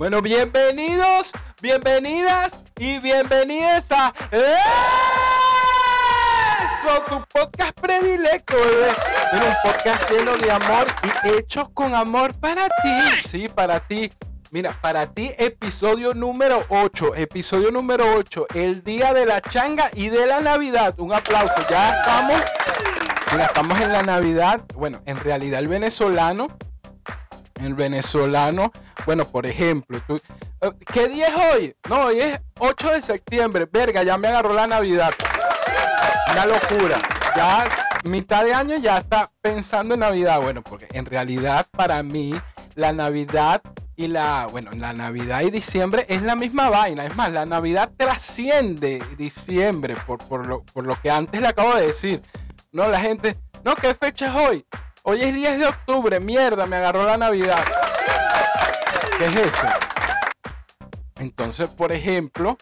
Bueno, bienvenidos, bienvenidas y bienvenidas a eso, tu podcast predilecto, bebé. Bueno, un podcast lleno de amor y hechos con amor para ti. Sí, para ti. Mira, para ti, episodio número 8. Episodio número 8. El día de la changa y de la Navidad. Un aplauso. Ya estamos. Mira, estamos en la Navidad. Bueno, en realidad el venezolano. El venezolano. Bueno, por ejemplo, tú. eh, ¿Qué día es hoy? No, hoy es 8 de septiembre. Verga, ya me agarró la Navidad. Una locura. Ya mitad de año ya está pensando en Navidad. Bueno, porque en realidad para mí la Navidad y la, bueno, la Navidad y diciembre es la misma vaina. Es más, la Navidad trasciende diciembre por, por, lo, por lo que antes le acabo de decir. No, la gente, no, ¿qué fecha es hoy? Hoy es 10 de octubre, mierda, me agarró la Navidad. ¿Qué es eso? Entonces, por ejemplo,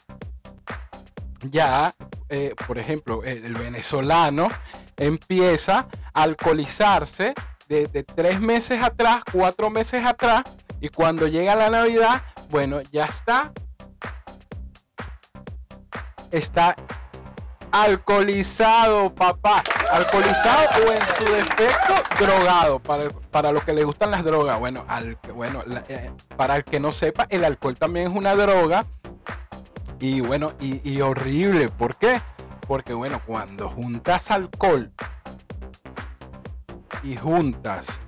ya, eh, por ejemplo, el, venezolano empieza a alcoholizarse desde tres meses atrás, cuatro meses atrás, y cuando llega la Navidad, bueno, ya está. Está alcoholizado, papá. Alcoholizado o en su defecto drogado. Para, para los que les gustan las drogas. Bueno, al, bueno eh, para el que no sepa, el alcohol también es una droga. Y bueno, y, y horrible. ¿Por qué? Porque bueno, cuando juntas alcohol y juntas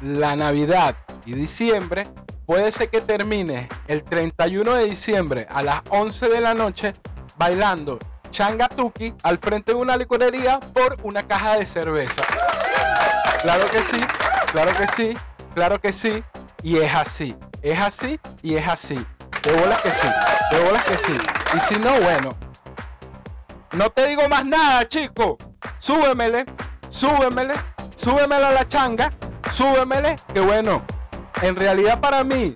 la Navidad y diciembre, puede ser que termine el 31 de diciembre a las 11 de la noche bailando changatuki al frente de una licorería por una caja de cerveza. Claro que sí, claro que sí, claro que sí. Y es así, es así y es así. De bolas que sí, de bolas que sí. Y si no, bueno, no te digo más nada, chico. Súbemele, súbemele, súbemele a la changa, súbemele. Que bueno, en realidad para mí,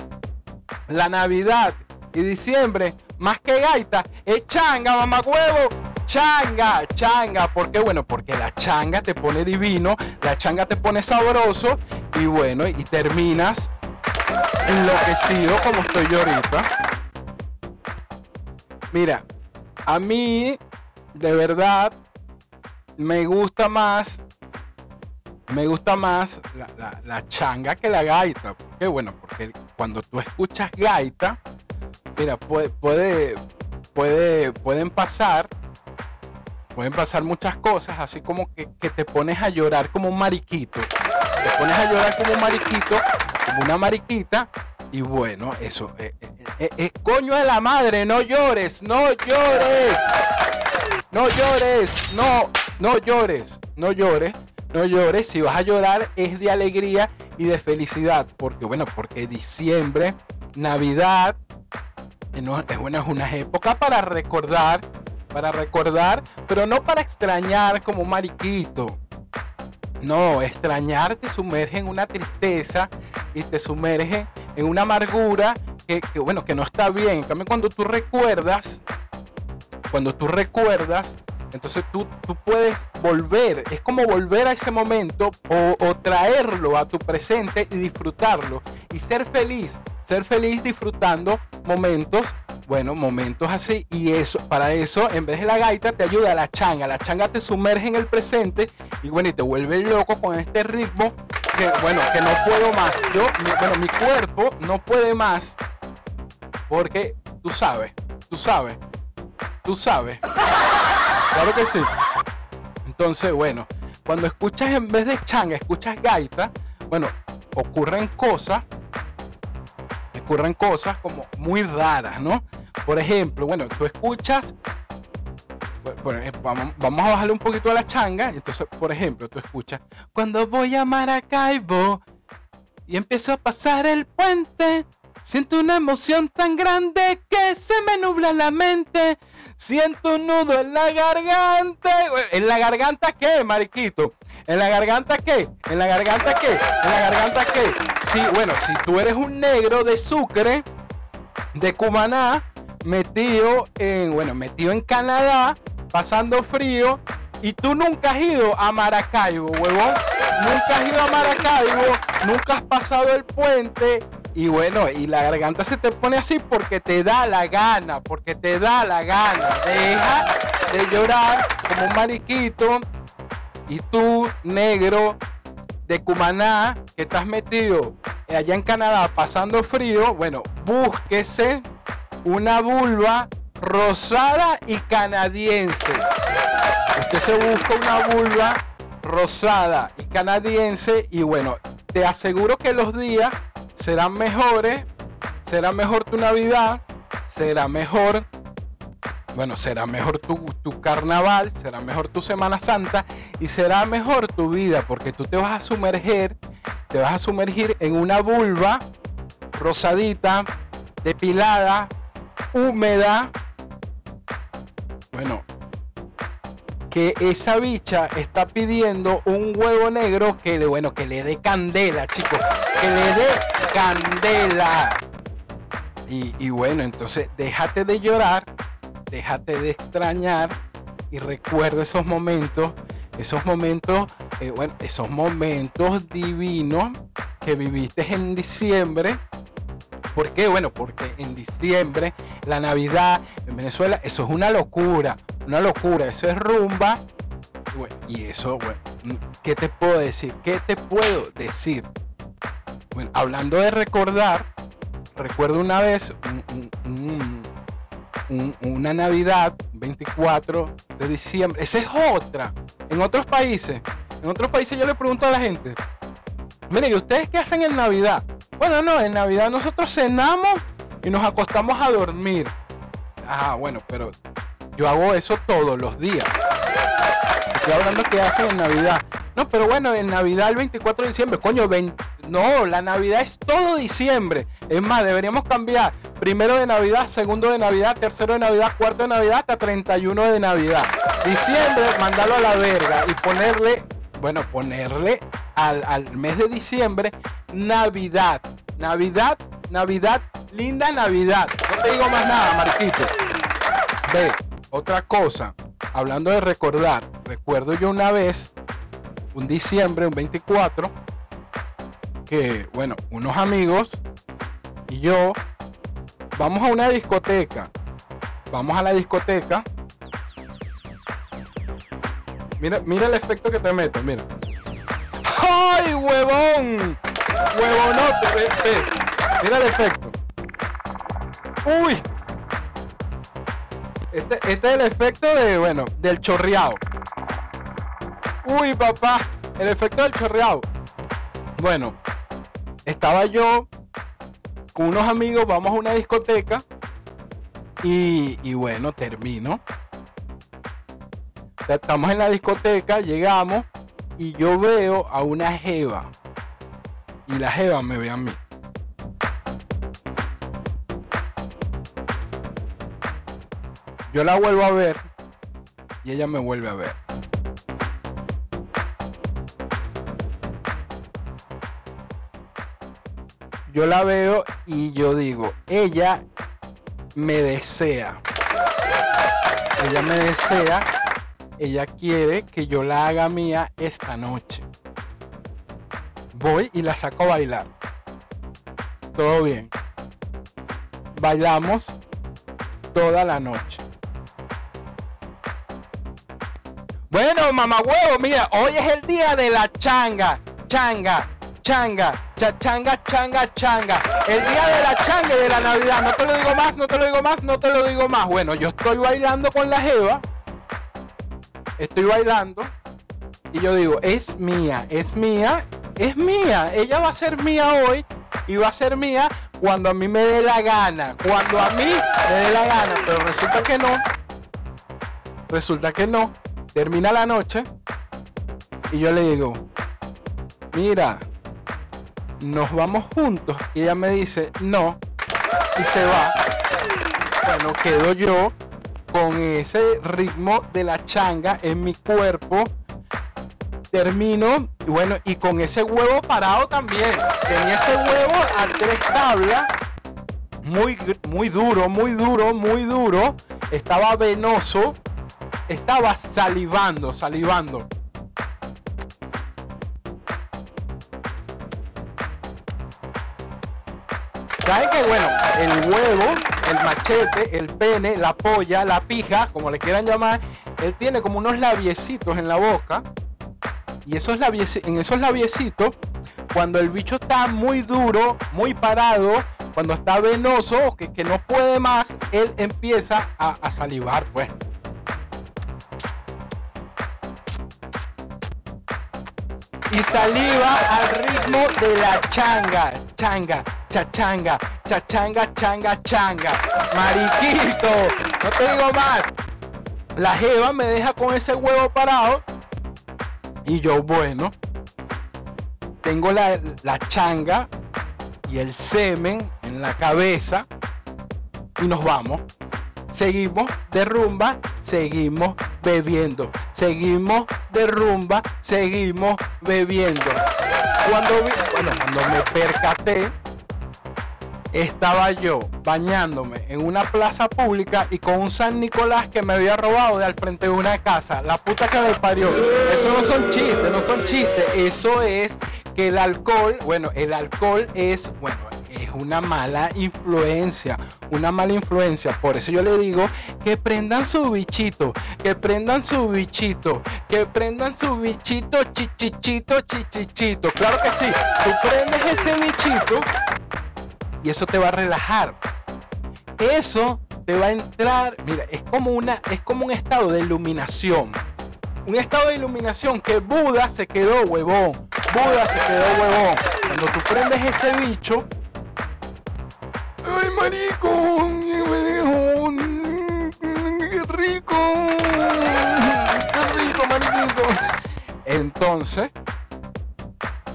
la Navidad y diciembre, más que gaita, es changa, mamacuevo. Changa, changa. ¿Por qué? Bueno, porque la changa te pone divino, la changa te pone sabroso y bueno, y terminas enloquecido como estoy yo ahorita. Mira, a mí, de verdad, me gusta más. Me gusta más la, la- la changa que la gaita. Qué bueno, porque cuando tú escuchas gaita, mira, puede, puede, puede, pueden pasar. Pueden pasar muchas cosas, así como que, te pones a llorar como un mariquito. Te pones a llorar como un mariquito, como una mariquita. Y bueno, eso. eh, eh, eh, eh, coño de la madre, no llores, no llores. No llores, no, no llores, no llores, no llores. Si vas a llorar es de alegría y de felicidad. Porque bueno, porque diciembre, Navidad, eh, no, es una, es una época para recordar, para recordar, pero no para extrañar como mariquito. No, extrañar te sumerge en una tristeza y te sumerge en una amargura que, bueno, que no está bien. En cambio, cuando tú recuerdas, cuando tú recuerdas, entonces tú, tú puedes volver, es como volver a ese momento o traerlo a tu presente y disfrutarlo y ser feliz, ser feliz disfrutando momentos, bueno, momentos así y eso, para eso, en vez de la gaita te ayuda la changa, la changa te sumerge en el presente y bueno, y te vuelve loco con este ritmo que bueno, que no puedo más, yo, bueno, mi cuerpo no puede más porque tú sabes, tú sabes, tú sabes. Claro que sí. Entonces, bueno, cuando escuchas en vez de changa, escuchas gaita, bueno, ocurren cosas, ocurren cosas como muy raras, ¿no? Por ejemplo, bueno, tú escuchas, bueno, eh, vamos a bajarle un poquito a la changa, entonces, por ejemplo, tú escuchas, cuando voy a Maracaibo y empiezo a pasar el puente, siento una emoción tan grande que se me nubla la mente. Siento un nudo en la garganta. ¿En la garganta qué, mariquito? ¿En la garganta qué? ¿En la garganta qué? ¿En la garganta qué? Sí, bueno, si tú eres un negro de Sucre, de Cumaná, metido en, bueno, metido en Canadá, pasando frío, y tú nunca has ido a Maracaibo, huevón. Nunca has ido a Maracaibo, nunca has pasado el puente, Y bueno, y la garganta se te pone así porque te da la gana, porque te da la gana. Deja de llorar como un mariquito. Y tú, negro, de Cumaná, que estás metido allá en Canadá pasando frío, bueno, búsquese una vulva rosada y canadiense. Usted se busca una vulva rosada y canadiense y bueno, te aseguro que los días serán mejores, será mejor tu Navidad, será mejor, bueno, será mejor tu, tu carnaval, será mejor tu Semana Santa y será mejor tu vida porque tú te vas a sumerger, te vas a sumergir en una vulva rosadita, depilada, húmeda. Bueno, que esa bicha está pidiendo un huevo negro que le, bueno, que le dé candela, chicos. Que le dé candela. Y, bueno, entonces déjate de llorar, déjate de extrañar y recuerda esos momentos, esos momentos, eh, bueno, esos momentos divinos que viviste en diciembre. ¿Por qué? Bueno, porque en diciembre, la Navidad en Venezuela, eso es una locura una locura, eso es rumba. Y, eso, bueno, ¿qué te puedo decir? ¿Qué te puedo decir? Bueno, hablando de recordar, recuerdo una vez una Navidad, 24 de diciembre. Esa es otra. En otros países, en otros países yo le pregunto a la gente, mire, ¿y ustedes qué hacen en Navidad? Bueno, no, en Navidad nosotros cenamos y nos acostamos a dormir. Ah, bueno, pero yo hago eso todos los días. Estoy hablando que hacen en Navidad. No, pero bueno, en Navidad el 24 de diciembre, coño, no, la Navidad es todo diciembre. Es más, deberíamos cambiar primero de Navidad, segundo de Navidad, tercero de Navidad, cuarto de Navidad, hasta 31 de Navidad. Diciembre, mandarlo a la verga y ponerle, bueno, ponerle al, al mes de diciembre Navidad. Navidad, Navidad, linda Navidad. No te digo más nada, Marquito. Ve, otra cosa, hablando de recordar, recuerdo yo una vez, un diciembre, un 24, que, bueno, unos amigos y yo vamos a una discoteca. Vamos a la discoteca. Mira, mira el efecto que te meto, mira. ¡Ay, huevón! Huevonote. Mira el efecto. ¡Uy! Este, este, es el efecto de, bueno, del chorreado. Uy, papá, el efecto del chorreado. Bueno, estaba yo con unos amigos, vamos a una discoteca y, y bueno, termino. Estamos en la discoteca, llegamos y yo veo a una jeva. Y la jeva me ve a mí. Yo la vuelvo a ver y ella me vuelve a ver. Yo la veo y yo digo, ella me desea. Ella me desea. Ella quiere que yo la haga mía esta noche. Voy y la saco a bailar. Todo bien. Bailamos toda la noche. Bueno, mamá huevo, mira, hoy es el día de la changa, changa, changa, changa, changa, changa. El día de la changa y de la Navidad. No te lo digo más, no te lo digo más, no te lo digo más. Bueno, yo estoy bailando con la Jeva. Estoy bailando. Y yo digo, es mía, es mía, es mía. Ella va a ser mía hoy y va a ser mía cuando a mí me dé la gana. Cuando a mí me dé la gana. Pero resulta que no. Resulta que no. Termina la noche y yo le digo, mira, nos vamos juntos. Y ella me dice, no, y se va. Bueno, quedo yo con ese ritmo de la changa en mi cuerpo. Termino, y bueno, y con ese huevo parado también. Tenía ese huevo a tres tablas. Muy, muy duro, muy duro, muy duro. Estaba venoso estaba salivando, salivando. ¿Saben que bueno? El huevo, el machete, el pene, la polla, la pija, como le quieran llamar, él tiene como unos labiecitos en la boca. Y esos en esos labiecitos, cuando el bicho está muy duro, muy parado, cuando está venoso, que, que no puede más, él empieza a, a salivar, pues. Y saliva al ritmo de la changa, changa, chachanga, chachanga, changa, changa. Mariquito, no te digo más. La jeva me deja con ese huevo parado y yo, bueno, tengo la, la changa y el semen en la cabeza y nos vamos. Seguimos de rumba, seguimos bebiendo. Seguimos de rumba, seguimos bebiendo. Cuando, bueno, cuando me percaté, estaba yo bañándome en una plaza pública y con un San Nicolás que me había robado de al frente de una casa. La puta que me parió. Eso no son chistes, no son chistes. Eso es que el alcohol, bueno, el alcohol es, bueno, una mala influencia, una mala influencia. Por eso yo le digo que prendan su bichito, que prendan su bichito, que prendan su bichito, chichichito, chichichito. Claro que sí, tú prendes ese bichito y eso te va a relajar. Eso te va a entrar, mira, es como una es como un estado de iluminación. Un estado de iluminación que Buda se quedó huevón. Buda se quedó huevón. Cuando tú prendes ese bicho, ¡Ay, marico! ¡Qué rico! ¡Qué rico, mariquito! Entonces,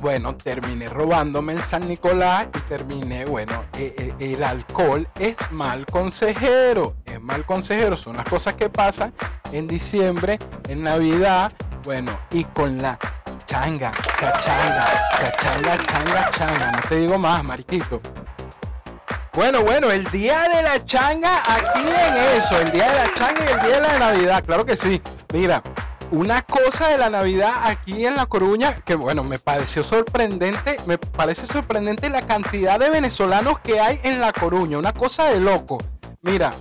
bueno, terminé robándome el San Nicolás y terminé, bueno, e, e, el alcohol es mal consejero, es mal consejero, son las cosas que pasan en diciembre, en Navidad, bueno, y con la changa, chachanga, chachanga, changa, changa, no te digo más, mariquito. Bueno, bueno, el día de la changa aquí en eso, el día de la changa y el día de la Navidad, claro que sí. Mira, una cosa de la Navidad aquí en La Coruña que bueno, me pareció sorprendente, me parece sorprendente la cantidad de venezolanos que hay en La Coruña, una cosa de loco. Mira,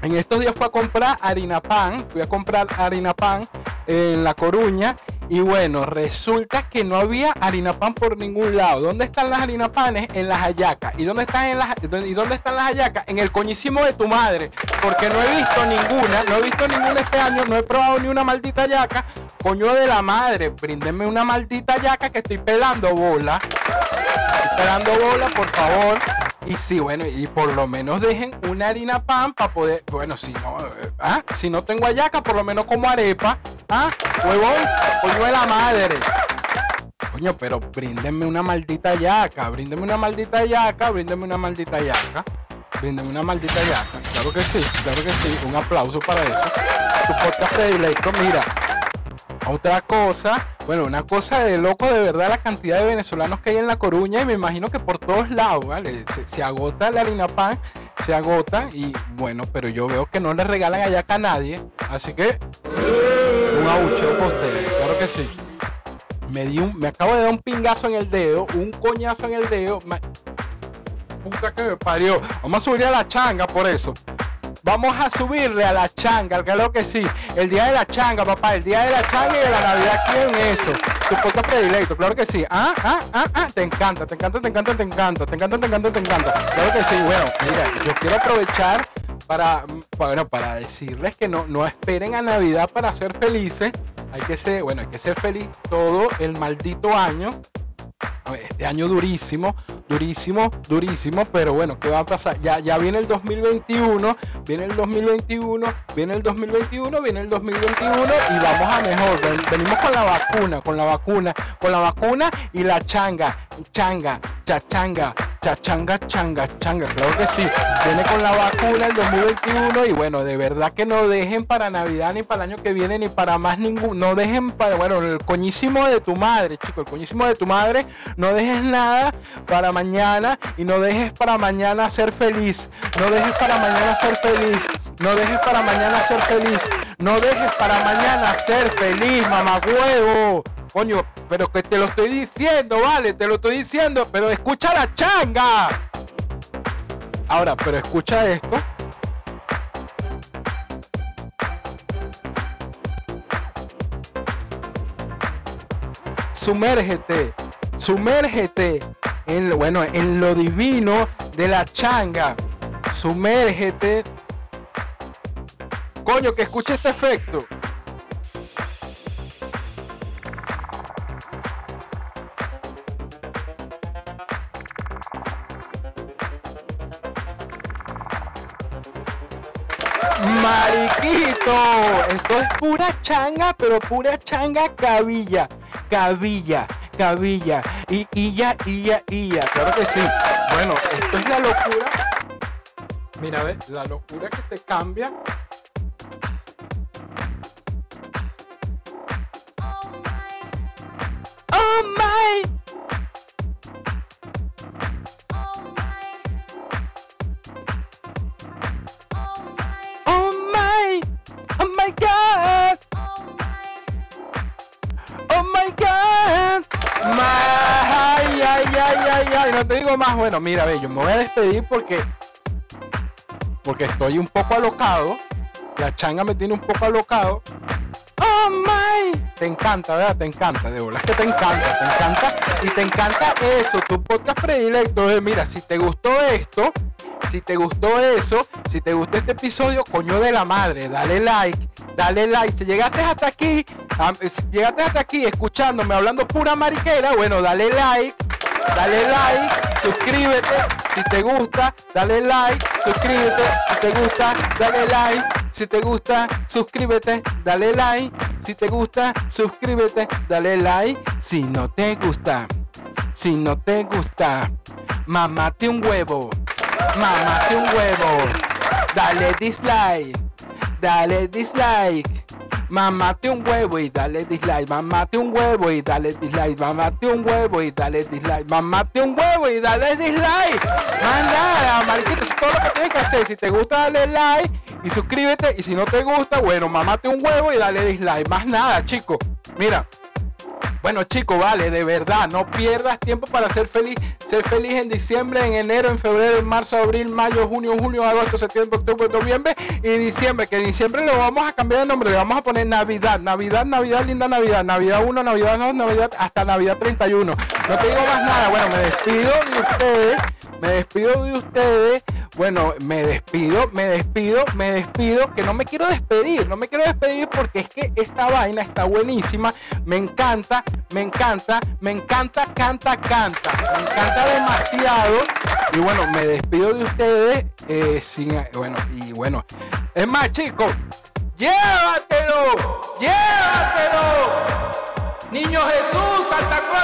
en estos días fui a comprar harina pan, fui a comprar harina pan en La Coruña y bueno, resulta que no había harina pan por ningún lado. ¿Dónde están las harina panes? En las hallacas. ¿Y dónde están, en las, ¿Y dónde están las hallacas? En el coñísimo de tu madre. Porque no he visto ninguna, no he visto ninguna este año, no he probado ni una maldita hallaca. Coño de la madre, bríndenme una maldita hallaca que estoy pelando bola. Estoy pelando bola, por favor. Y sí, bueno, y por lo menos dejen una harina pan para poder, bueno, si no, eh, ¿ah? si no tengo hallaca, por lo menos como arepa ¿Ah? Huevón, coño de la madre. Coño, pero bríndenme una maldita yaca. Bríndenme una maldita yaca. Bríndenme una maldita yaca. Bríndenme una maldita yaca. Claro que sí, claro que sí. Un aplauso para eso. Tu podcast predilecto, mira. Otra cosa, bueno, una cosa de loco de verdad la cantidad de venezolanos que hay en La Coruña y me imagino que por todos lados, ¿vale? Se, agota la harina pan, se agota y bueno, pero yo veo que no le regalan allá a nadie, así que un abucheo claro que sí. Me, di un, me acabo de dar un pingazo en el dedo, un coñazo en el dedo. Puta que me parió. Vamos a subir a la changa por eso. Vamos a subirle a la changa, claro que sí. El día de la changa, papá. El día de la changa y de la Navidad en eso. Tu podcast predilecto, claro que sí. Ah, ah, ah, ah. Te encanta, te encanta, te encanta, te encanta. Te encanta, te encanta, te encanta. Claro que sí. Bueno, mira, yo quiero aprovechar para, bueno, para decirles que no, no esperen a Navidad para ser felices. Hay que ser, bueno, hay que ser feliz todo el maldito año este año durísimo, durísimo, durísimo, pero bueno, ¿qué va a pasar? Ya, ya viene el 2021, viene el 2021, viene el 2021, viene el 2021 y vamos a mejor. Venimos con la vacuna, con la vacuna, con la vacuna y la changa, changa, chachanga, chachanga, changa, changa, claro que sí. Viene con la vacuna el 2021 y bueno, de verdad que no dejen para Navidad ni para el año que viene ni para más ningún, no dejen para, bueno, el coñísimo de tu madre, chico, el coñísimo de tu madre no dejes nada para mañana y no dejes para mañana ser feliz. No dejes para mañana ser feliz. No dejes para mañana ser feliz. No dejes para mañana ser feliz, mamá huevo. Coño, pero que te lo estoy diciendo, vale, te lo estoy diciendo, pero escucha la changa. Ahora, pero escucha esto. Sumérgete, sumérgete en, bueno, en lo divino de la changa. Sumérgete. Coño, que escuche este efecto. Mariquito, esto es pura changa, pero pura changa cabilla, cabilla, cabilla, y, ya, y ya, y ya, claro que sí. Bueno, esto es la locura. Mira, ve, la locura que te cambia. Te digo más. Bueno, mira, ve, yo me voy a despedir porque porque estoy un poco alocado. La changa me tiene un poco alocado. Oh my, te encanta, ¿verdad? Te encanta, de verdad que te encanta, te encanta y te encanta eso, tu podcast predilecto. Mira, si te gustó esto, si te gustó eso, si te gustó este episodio, coño de la madre, dale like, dale like. Si llegaste hasta aquí, llegaste hasta aquí escuchándome hablando pura mariquera, bueno, dale like, dale like, suscríbete si te gusta, dale like, suscríbete si te gusta, dale like, si te gusta, suscríbete, dale like, si te gusta, suscríbete, dale like, si no te gusta, si no te gusta, mamate un huevo, mamate un huevo, dale dislike, dale dislike. Mamate un huevo y dale dislike, mamate un huevo y dale dislike, mamate un huevo y dale dislike, mamate un huevo y dale dislike. Más nada, mariquito, eso es todo lo que tienes que hacer. Si te gusta, dale like y suscríbete. Y si no te gusta, bueno, mamate un huevo y dale dislike. Más nada, chicos. Mira, bueno, chicos, vale, de verdad, no pierdas tiempo para ser feliz. Ser feliz en diciembre, en enero, en febrero, en marzo, abril, mayo, junio, julio, agosto, septiembre, octubre, noviembre y diciembre. Que en diciembre lo vamos a cambiar de nombre, le vamos a poner Navidad, Navidad, Navidad, linda Navidad, Navidad 1, Navidad 2, Navidad, hasta Navidad 31. No te digo más nada, bueno, me despido de ustedes, me despido de ustedes. Bueno, me despido, me despido, me despido, que no me quiero despedir, no me quiero despedir porque es que esta vaina está buenísima, me encanta, me encanta, me encanta, canta, canta, me encanta demasiado. Y bueno, me despido de ustedes, eh, sin, bueno, y bueno, es más chicos, llévatelo, llévatelo. Niño Jesús, Santa Claus,